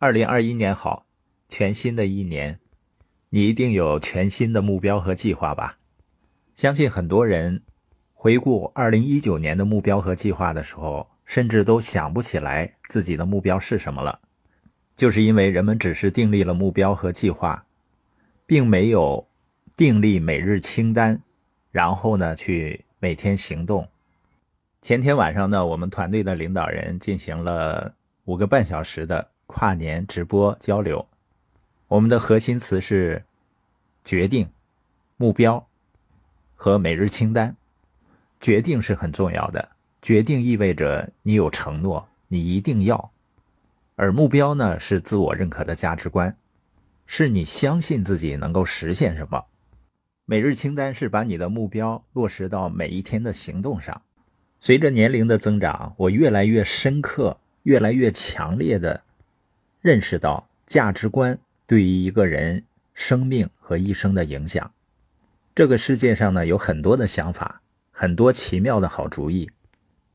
二零二一年好，全新的一年，你一定有全新的目标和计划吧？相信很多人回顾二零一九年的目标和计划的时候，甚至都想不起来自己的目标是什么了，就是因为人们只是订立了目标和计划，并没有订立每日清单，然后呢去每天行动。前天晚上呢，我们团队的领导人进行了五个半小时的跨年直播交流。我们的核心词是决定、目标和每日清单。决定是很重要的，决定意味着你有承诺，你一定要；而目标呢，是自我认可的价值观，是你相信自己能够实现什么。每日清单是把你的目标落实到每一天的行动上。随着年龄的增长，我越来越深刻、越来越强烈的认识到价值观对于一个人生命和一生的影响。这个世界上呢，有很多的想法，很多奇妙的好主意，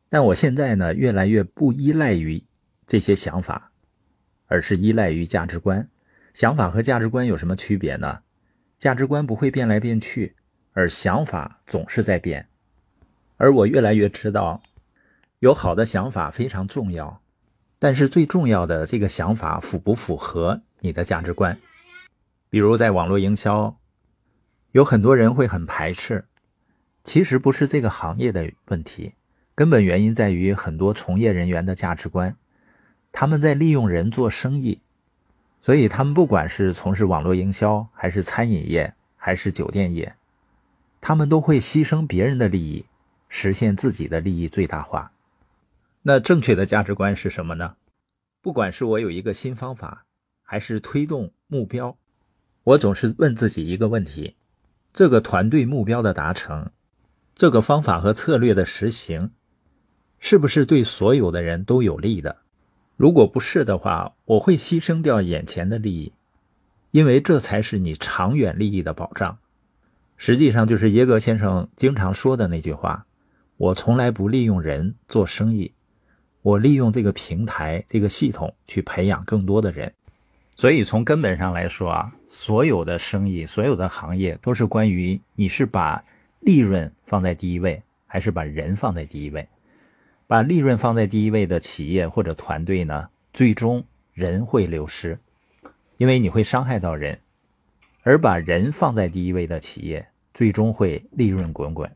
但我现在呢，越来越不依赖于这些想法，而是依赖于价值观。想法和价值观有什么区别呢？价值观不会变来变去，而想法总是在变。而我越来越知道，有好的想法非常重要，但是最重要的这个想法符不符合你的价值观？比如在网络营销，有很多人会很排斥，其实不是这个行业的问题，根本原因在于很多从业人员的价值观，他们在利用人做生意，所以他们不管是从事网络营销，还是餐饮业，还是酒店业，他们都会牺牲别人的利益。实现自己的利益最大化，那正确的价值观是什么呢？不管是我有一个新方法，还是推动目标，我总是问自己一个问题：这个团队目标的达成，这个方法和策略的实行，是不是对所有的人都有利的？如果不是的话，我会牺牲掉眼前的利益，因为这才是你长远利益的保障。实际上，就是耶格先生经常说的那句话。我从来不利用人做生意，我利用这个平台、这个系统去培养更多的人。所以从根本上来说啊，所有的生意、所有的行业都是关于你是把利润放在第一位，还是把人放在第一位。把利润放在第一位的企业或者团队呢，最终人会流失，因为你会伤害到人；而把人放在第一位的企业，最终会利润滚滚。